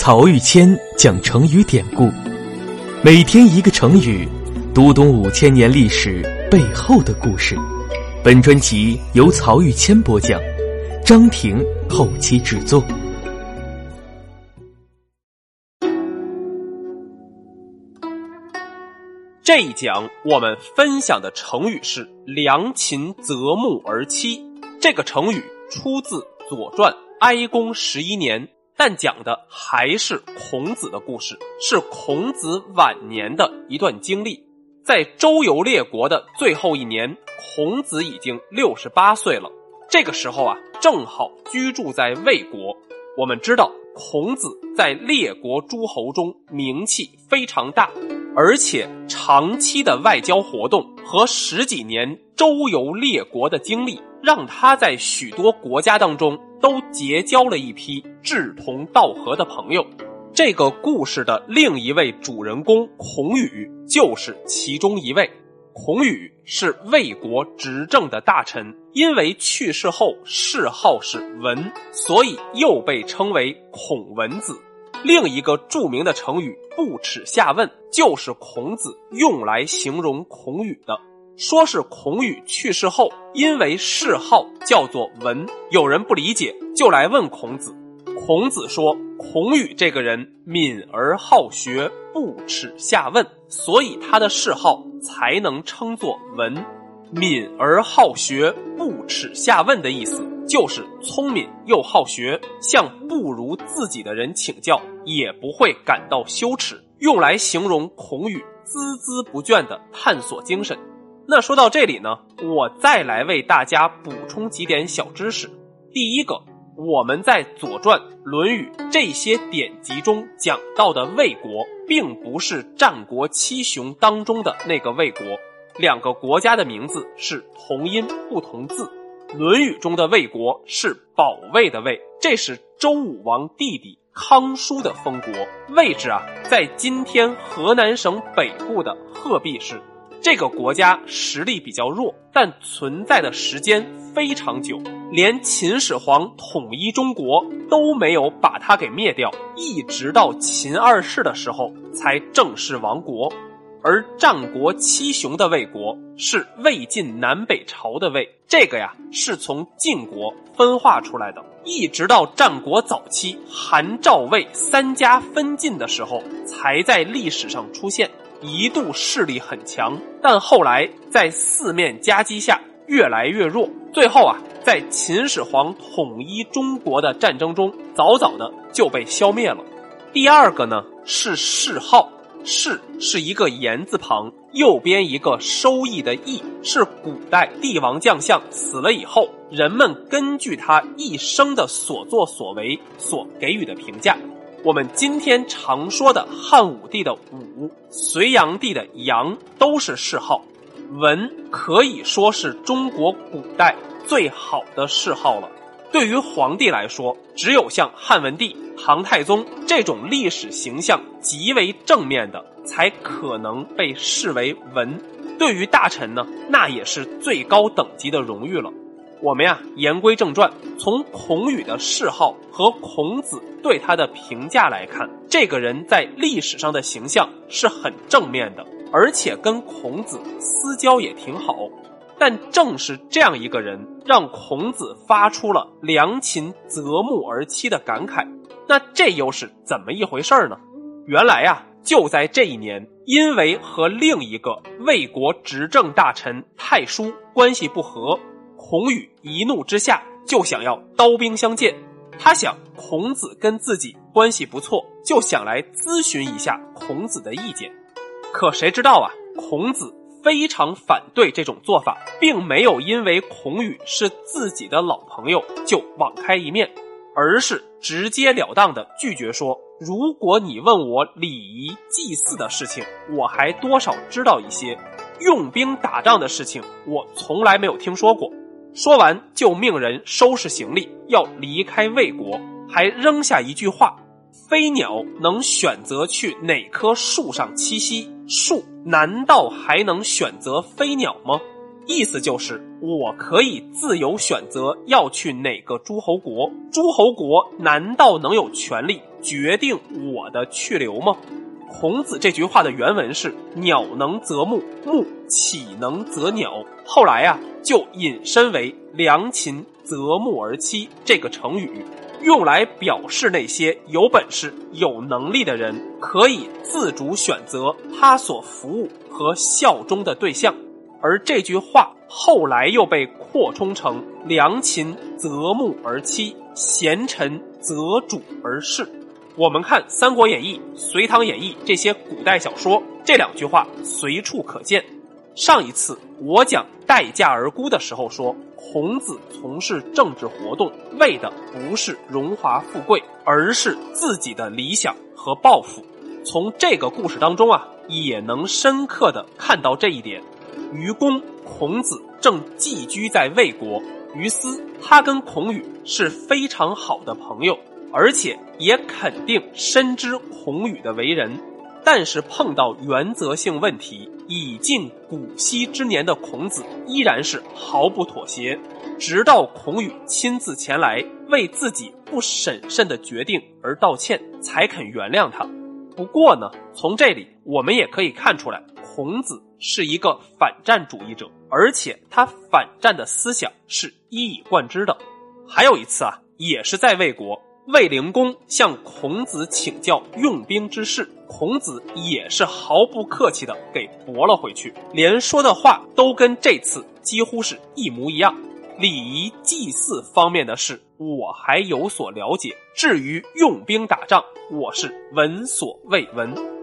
曹玉谦讲成语典故，每天一个成语，读懂五千年历史背后的故事。本专辑由曹玉谦播讲，张婷后期制作。这一讲我们分享的成语是“良禽择木而栖”。这个成语出自《左传》哀公十一年。但讲的还是孔子的故事，是孔子晚年的一段经历。在周游列国的最后一年，孔子已经六十八岁了。这个时候啊，正好居住在魏国。我们知道，孔子在列国诸侯中名气非常大，而且长期的外交活动和十几年周游列国的经历，让他在许多国家当中。都结交了一批志同道合的朋友。这个故事的另一位主人公孔宇就是其中一位。孔宇是魏国执政的大臣，因为去世后谥号是文，所以又被称为孔文子。另一个著名的成语“不耻下问”就是孔子用来形容孔宇的。说是孔宇去世后，因为谥号叫做文，有人不理解，就来问孔子。孔子说：“孔宇这个人敏而好学，不耻下问，所以他的谥号才能称作文。敏而好学，不耻下问的意思，就是聪明又好学，向不如自己的人请教，也不会感到羞耻，用来形容孔宇孜孜不倦的探索精神。”那说到这里呢，我再来为大家补充几点小知识。第一个，我们在《左传》《论语》这些典籍中讲到的魏国，并不是战国七雄当中的那个魏国，两个国家的名字是同音不同字。《论语》中的魏国是保卫的卫，这是周武王弟弟康叔的封国，位置啊在今天河南省北部的鹤壁市。这个国家实力比较弱，但存在的时间非常久，连秦始皇统一中国都没有把它给灭掉，一直到秦二世的时候才正式亡国。而战国七雄的魏国是魏晋南北朝的魏，这个呀是从晋国分化出来的，一直到战国早期韩赵魏三家分晋的时候，才在历史上出现。一度势力很强，但后来在四面夹击下越来越弱，最后啊，在秦始皇统一中国的战争中，早早的就被消灭了。第二个呢是谥号，谥是一个言字旁，右边一个收益的益，是古代帝王将相死了以后，人们根据他一生的所作所为所给予的评价。我们今天常说的汉武帝的武，隋炀帝的炀，都是谥号。文可以说是中国古代最好的谥号了。对于皇帝来说，只有像汉文帝、唐太宗这种历史形象极为正面的，才可能被视为文。对于大臣呢，那也是最高等级的荣誉了。我们呀，言归正传，从孔宇的谥号和孔子对他的评价来看，这个人在历史上的形象是很正面的，而且跟孔子私交也挺好。但正是这样一个人，让孔子发出了“良禽择木而栖”的感慨。那这又是怎么一回事呢？原来呀，就在这一年，因为和另一个魏国执政大臣太叔关系不和。孔宇一怒之下就想要刀兵相见，他想孔子跟自己关系不错，就想来咨询一下孔子的意见。可谁知道啊，孔子非常反对这种做法，并没有因为孔宇是自己的老朋友就网开一面，而是直截了当的拒绝说：“如果你问我礼仪祭祀的事情，我还多少知道一些；用兵打仗的事情，我从来没有听说过。”说完，就命人收拾行李，要离开魏国，还扔下一句话：“飞鸟能选择去哪棵树上栖息，树难道还能选择飞鸟吗？”意思就是，我可以自由选择要去哪个诸侯国，诸侯国难道能有权利决定我的去留吗？孔子这句话的原文是“鸟能择木，木岂能择鸟”。后来啊，就引申为“良禽择木而栖”这个成语，用来表示那些有本事、有能力的人可以自主选择他所服务和效忠的对象。而这句话后来又被扩充成“良禽择木而栖，贤臣择主而事”。我们看《三国演义》《隋唐演义》这些古代小说，这两句话随处可见。上一次我讲待价而沽的时候说，孔子从事政治活动为的不是荣华富贵，而是自己的理想和抱负。从这个故事当中啊，也能深刻的看到这一点。愚公孔子正寄居在魏国，于私他跟孔宇是非常好的朋友。而且也肯定深知孔宇的为人，但是碰到原则性问题，已近古稀之年的孔子依然是毫不妥协，直到孔宇亲自前来为自己不审慎的决定而道歉，才肯原谅他。不过呢，从这里我们也可以看出来，孔子是一个反战主义者，而且他反战的思想是一以贯之的。还有一次啊，也是在魏国。卫灵公向孔子请教用兵之事，孔子也是毫不客气的给驳了回去，连说的话都跟这次几乎是一模一样。礼仪祭祀方面的事，我还有所了解，至于用兵打仗，我是闻所未闻。